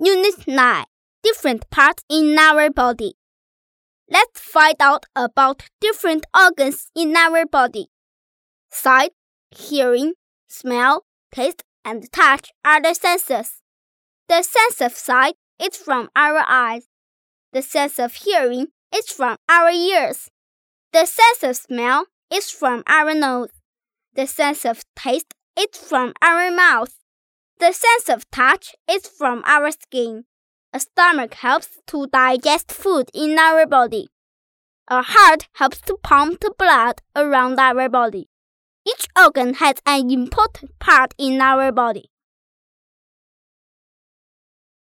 Unit 9 Different parts in our body. Let's find out about different organs in our body. Sight, hearing, smell, taste, and touch are the senses. The sense of sight is from our eyes. The sense of hearing is from our ears. The sense of smell is from our nose. The sense of taste is from our mouth. The sense of touch is from our skin. A stomach helps to digest food in our body. A heart helps to pump the blood around our body. Each organ has an important part in our body.